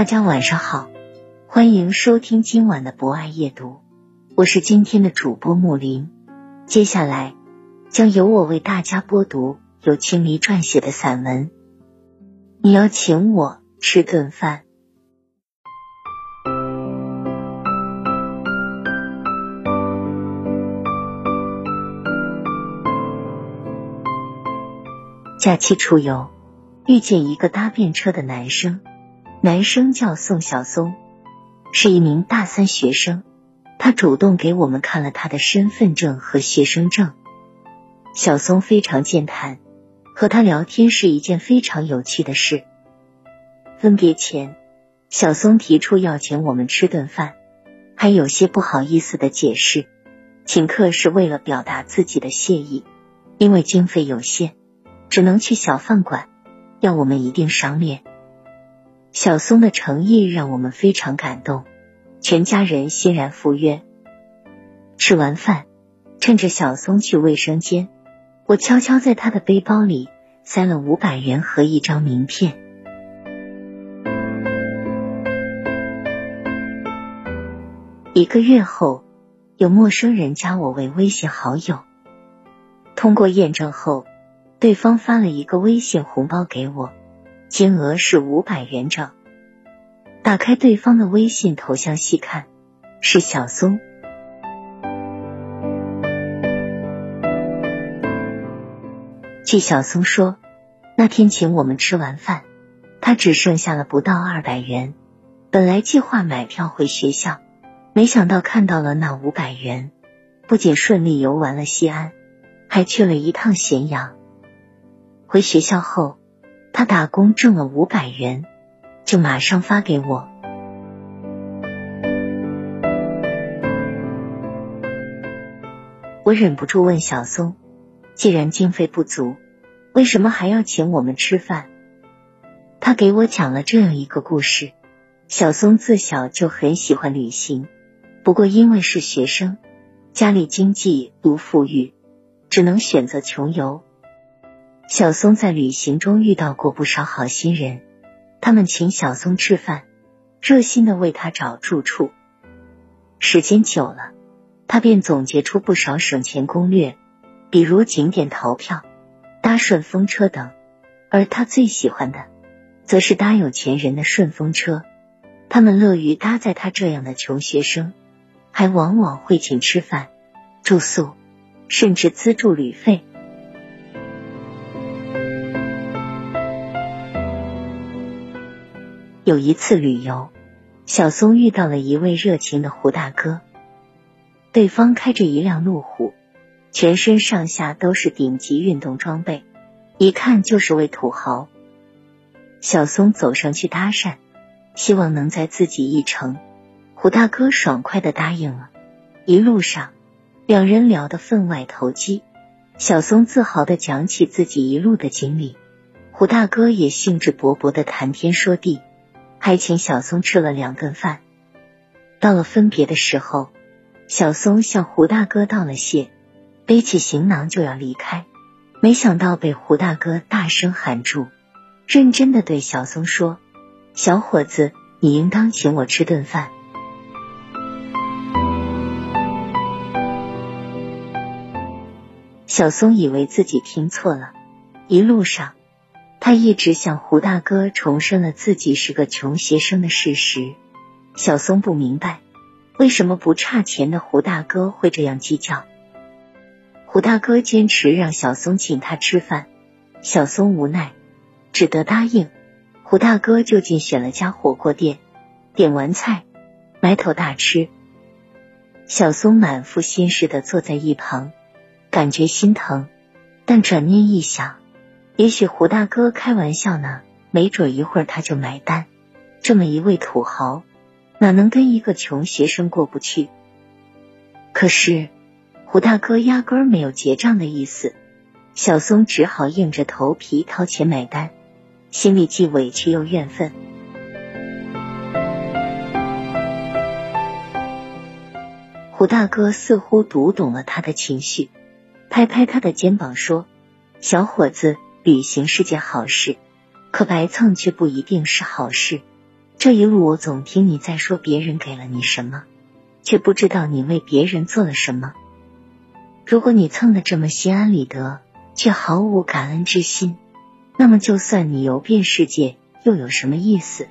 大家晚上好，欢迎收听今晚的博爱夜读，我是今天的主播木林。接下来将由我为大家播读由青离撰写的散文《你要请我吃顿饭》。假期出游，遇见一个搭便车的男生。男生叫宋小松，是一名大三学生。他主动给我们看了他的身份证和学生证。小松非常健谈，和他聊天是一件非常有趣的事。分别前，小松提出要请我们吃顿饭，还有些不好意思的解释，请客是为了表达自己的谢意，因为经费有限，只能去小饭馆，要我们一定赏脸。小松的诚意让我们非常感动，全家人欣然赴约。吃完饭，趁着小松去卫生间，我悄悄在他的背包里塞了五百元和一张名片。一个月后，有陌生人加我为微信好友，通过验证后，对方发了一个微信红包给我。金额是五百元整。打开对方的微信头像细看，是小松。据小松说，那天请我们吃完饭，他只剩下了不到二百元。本来计划买票回学校，没想到看到了那五百元，不仅顺利游玩了西安，还去了一趟咸阳。回学校后。他打工挣了五百元，就马上发给我。我忍不住问小松：“既然经费不足，为什么还要请我们吃饭？”他给我讲了这样一个故事：小松自小就很喜欢旅行，不过因为是学生，家里经济不富裕，只能选择穷游。小松在旅行中遇到过不少好心人，他们请小松吃饭，热心的为他找住处。时间久了，他便总结出不少省钱攻略，比如景点逃票、搭顺风车等。而他最喜欢的，则是搭有钱人的顺风车。他们乐于搭载他这样的穷学生，还往往会请吃饭、住宿，甚至资助旅费。有一次旅游，小松遇到了一位热情的胡大哥。对方开着一辆路虎，全身上下都是顶级运动装备，一看就是位土豪。小松走上去搭讪，希望能载自己一程。胡大哥爽快的答应了。一路上，两人聊得分外投机。小松自豪的讲起自己一路的经历，胡大哥也兴致勃勃的谈天说地。还请小松吃了两顿饭。到了分别的时候，小松向胡大哥道了谢，背起行囊就要离开，没想到被胡大哥大声喊住，认真的对小松说：“小伙子，你应当请我吃顿饭。”小松以为自己听错了，一路上，他一直向胡大哥重申了自己是个穷学生的事实。小松不明白，为什么不差钱的胡大哥会这样计较。胡大哥坚持让小松请他吃饭，小松无奈，只得答应。胡大哥就近选了家火锅店，点完菜，埋头大吃。小松满腹心事的坐在一旁，感觉心疼，但转念一想，也许胡大哥开玩笑呢，没准一会儿他就买单。这么一位土豪，哪能跟一个穷学生过不去？可是胡大哥压根儿没有结账的意思，小松只好硬着头皮掏钱买单，心里既委屈又怨愤。胡大哥似乎读懂了他的情绪，拍拍他的肩膀说：“小伙子，旅行是件好事，可白蹭却不一定是好事。这一路我总听你在说别人给了你什么，却不知道你为别人做了什么。如果你蹭的这么心安理得，却毫无感恩之心，那么就算你游遍世界，又有什么意思？”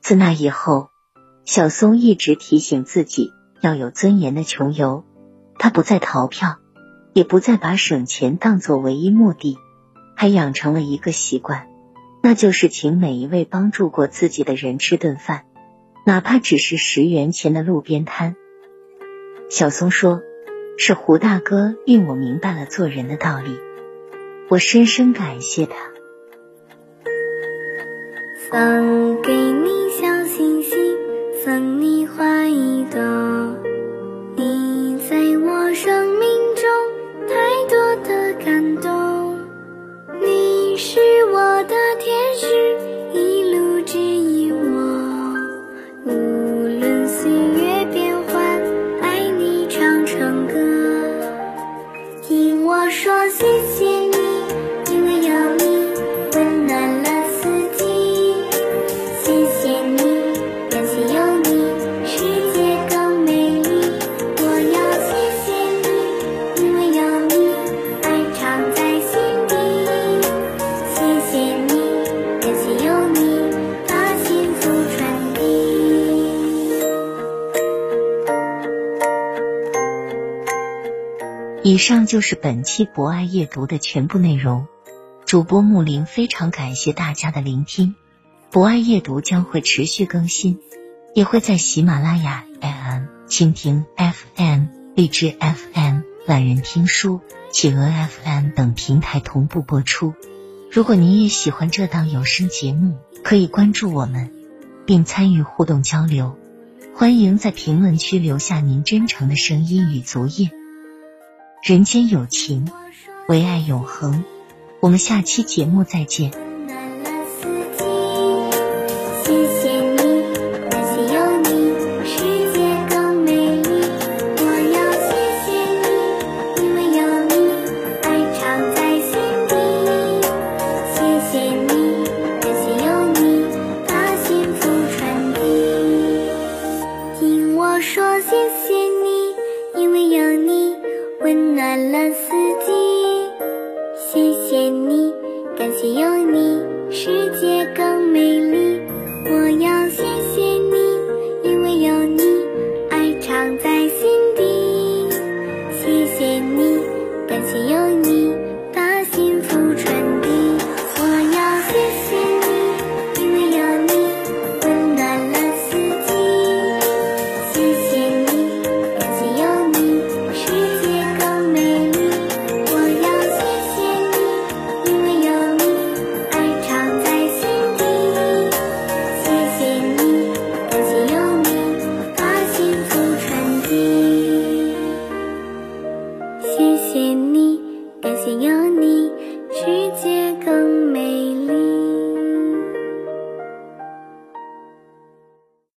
自那以后，小松一直提醒自己要有尊严的穷游。他不再逃票，也不再把省钱当作唯一目的，还养成了一个习惯，那就是请每一位帮助过自己的人吃顿饭，哪怕只是十元钱的路边摊。小松说：“是胡大哥令我明白了做人的道理，我深深感谢他。”送给你。赠你花上就是本期博爱夜读的全部内容。主播木林非常感谢大家的聆听。博爱夜读将会持续更新，也会在喜马拉雅 FM、蜻蜓 FM、荔枝 FM、懒人听书、企鹅 FM 等平台同步播出。如果您也喜欢这档有声节目，可以关注我们，并参与互动交流。欢迎在评论区留下您真诚的声音与足印。人间有情，唯爱永恒。我们下期节目再见。暖了四季谢谢你感谢有你世界更美丽我要